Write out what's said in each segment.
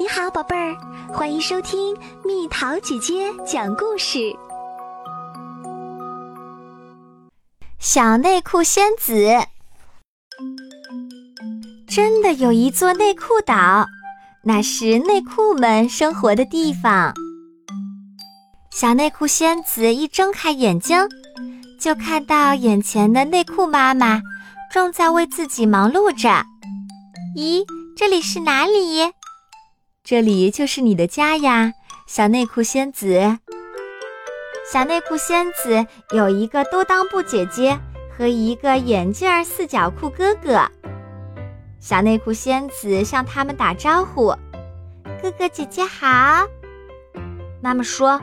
你好，宝贝儿，欢迎收听蜜桃姐姐讲故事。小内裤仙子真的有一座内裤岛，那是内裤们生活的地方。小内裤仙子一睁开眼睛，就看到眼前的内裤妈妈正在为自己忙碌着。咦，这里是哪里？这里就是你的家呀，小内裤仙子。小内裤仙子有一个兜裆布姐姐和一个眼镜四角裤哥哥。小内裤仙子向他们打招呼：“哥哥姐姐好。”妈妈说：“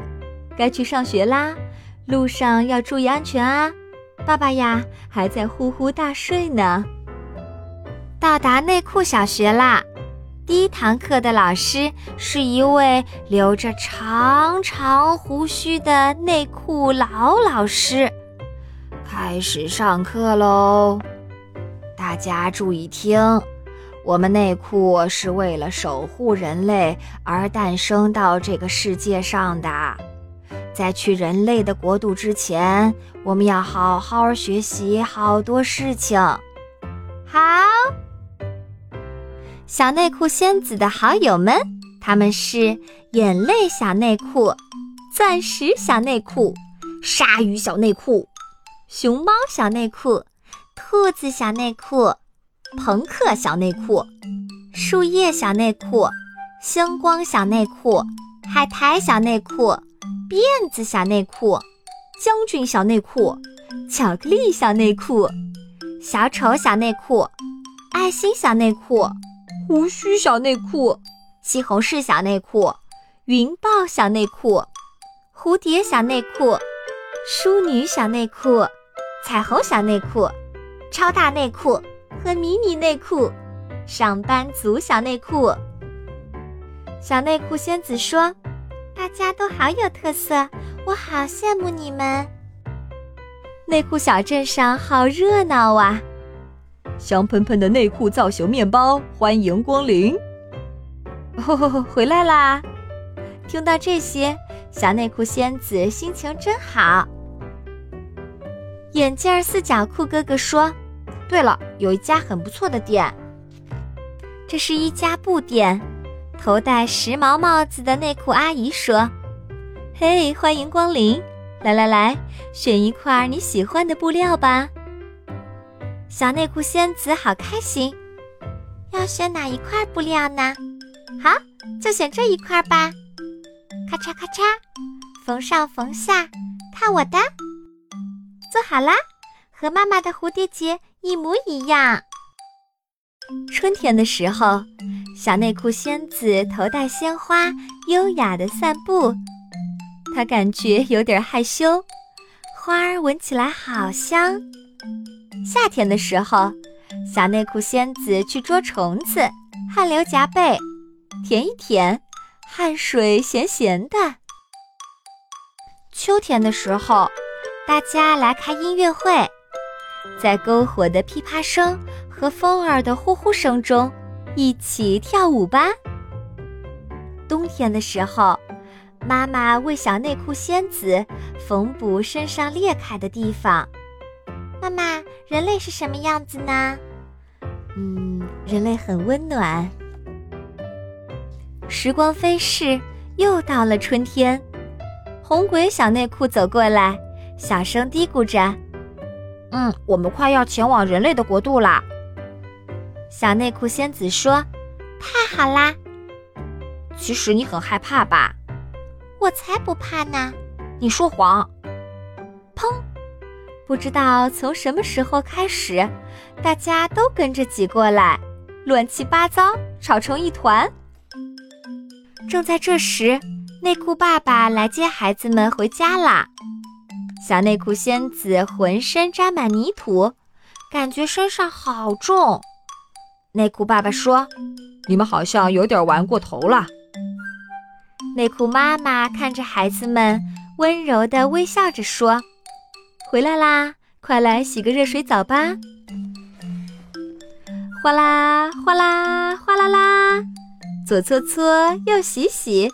该去上学啦，路上要注意安全啊。”爸爸呀，还在呼呼大睡呢。到达内裤小学啦。第一堂课的老师是一位留着长长胡须的内裤老老师。开始上课喽！大家注意听，我们内裤是为了守护人类而诞生到这个世界上的。在去人类的国度之前，我们要好好学习好多事情。好。小内裤仙子的好友们，他们是眼泪小内裤、钻石小内裤、鲨鱼小内裤、熊猫小内裤、兔子小内裤、朋克小内裤、树叶小内裤、星光小内裤、海苔小内裤、辫子小内裤、将军小内裤、巧克力小内裤、小丑小内裤、爱心小内裤。胡须小内裤、西红柿小内裤、云豹小内裤、蝴蝶小内裤、淑女小内裤、彩虹小内裤、超大内裤和迷你内裤、上班族小内裤。小内裤仙子说：“大家都好有特色，我好羡慕你们。内裤小镇上好热闹啊！”香喷喷的内裤造型面包，欢迎光临！哦，回来啦！听到这些，小内裤仙子心情真好。眼镜四角裤哥哥说：“对了，有一家很不错的店，这是一家布店。”头戴时髦帽子的内裤阿姨说：“嘿，欢迎光临！来来来，选一块你喜欢的布料吧。”小内裤仙子好开心，要选哪一块布料呢？好，就选这一块吧。咔嚓咔嚓，缝上缝下，看我的，做好啦，和妈妈的蝴蝶结一模一样。春天的时候，小内裤仙子头戴鲜花，优雅的散步。她感觉有点害羞，花儿闻起来好香。夏天的时候，小内裤仙子去捉虫子，汗流浃背，舔一舔，汗水咸咸的。秋天的时候，大家来开音乐会，在篝火的噼啪声和风儿的呼呼声中，一起跳舞吧。冬天的时候，妈妈为小内裤仙子缝补身上裂开的地方。妈妈，人类是什么样子呢？嗯，人类很温暖。时光飞逝，又到了春天。红鬼小内裤走过来，小声嘀咕着：“嗯，我们快要前往人类的国度啦。”小内裤仙子说：“太好啦！”其实你很害怕吧？我才不怕呢！你说谎。砰！不知道从什么时候开始，大家都跟着挤过来，乱七八糟，吵成一团。正在这时，内裤爸爸来接孩子们回家啦。小内裤仙子浑身沾满泥土，感觉身上好重。内裤爸爸说：“你们好像有点玩过头了。”内裤妈妈看着孩子们，温柔地微笑着说。回来啦！快来洗个热水澡吧！哗啦哗啦哗啦啦，左搓搓，右洗洗，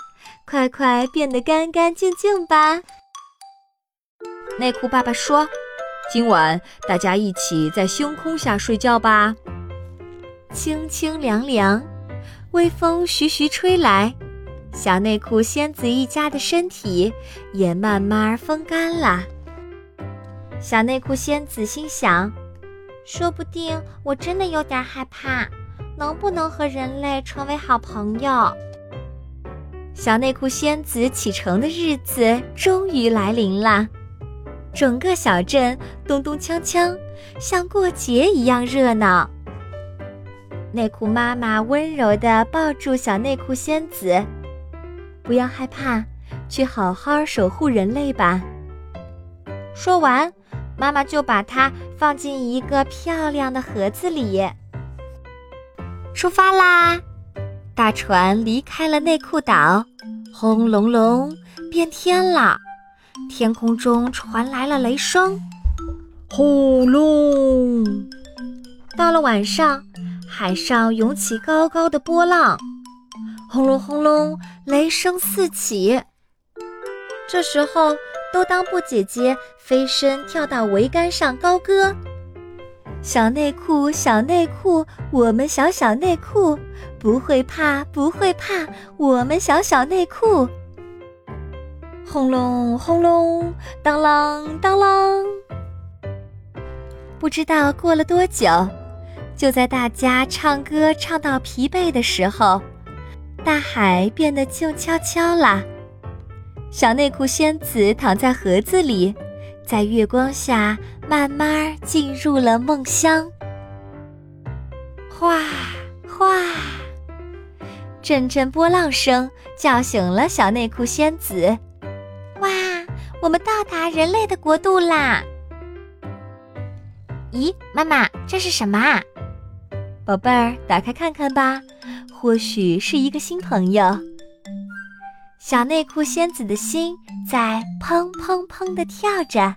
快快变得干干净净吧。内裤爸爸说：“今晚大家一起在星空下睡觉吧。”清清凉凉，微风徐徐吹来，小内裤仙子一家的身体也慢慢风干了。小内裤仙子心想：“说不定我真的有点害怕，能不能和人类成为好朋友？”小内裤仙子启程的日子终于来临了，整个小镇咚咚锵锵，像过节一样热闹。内裤妈妈温柔地抱住小内裤仙子，不要害怕，去好好守护人类吧。说完，妈妈就把它放进一个漂亮的盒子里。出发啦！大船离开了内裤岛，轰隆隆，变天了。天空中传来了雷声，轰隆！到了晚上。海上涌起高高的波浪，轰隆轰隆，雷声四起。这时候，都当布姐姐飞身跳到桅杆上高歌：“小内裤，小内裤，我们小小内裤，不会怕，不会怕，我们小小内裤。”轰隆轰隆，当啷当啷。不知道过了多久。就在大家唱歌唱到疲惫的时候，大海变得静悄悄了。小内裤仙子躺在盒子里，在月光下慢慢进入了梦乡。哗哗，阵阵波浪声叫醒了小内裤仙子。哇，我们到达人类的国度啦！咦，妈妈，这是什么啊？宝贝儿，打开看看吧，或许是一个新朋友。小内裤仙子的心在砰砰砰的跳着。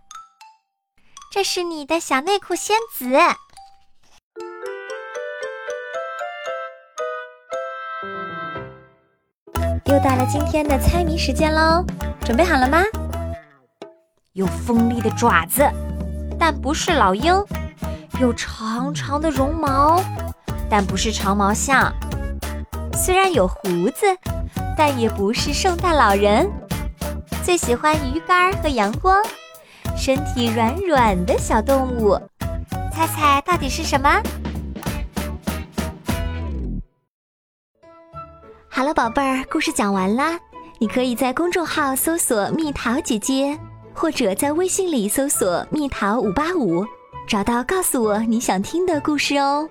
这是你的小内裤仙子。又到了今天的猜谜时间喽，准备好了吗？有锋利的爪子，但不是老鹰；有长长的绒毛。但不是长毛象，虽然有胡子，但也不是圣诞老人。最喜欢鱼竿和阳光，身体软软的小动物，猜猜到底是什么？好了，宝贝儿，故事讲完啦。你可以在公众号搜索“蜜桃姐姐”，或者在微信里搜索“蜜桃五八五”，找到告诉我你想听的故事哦。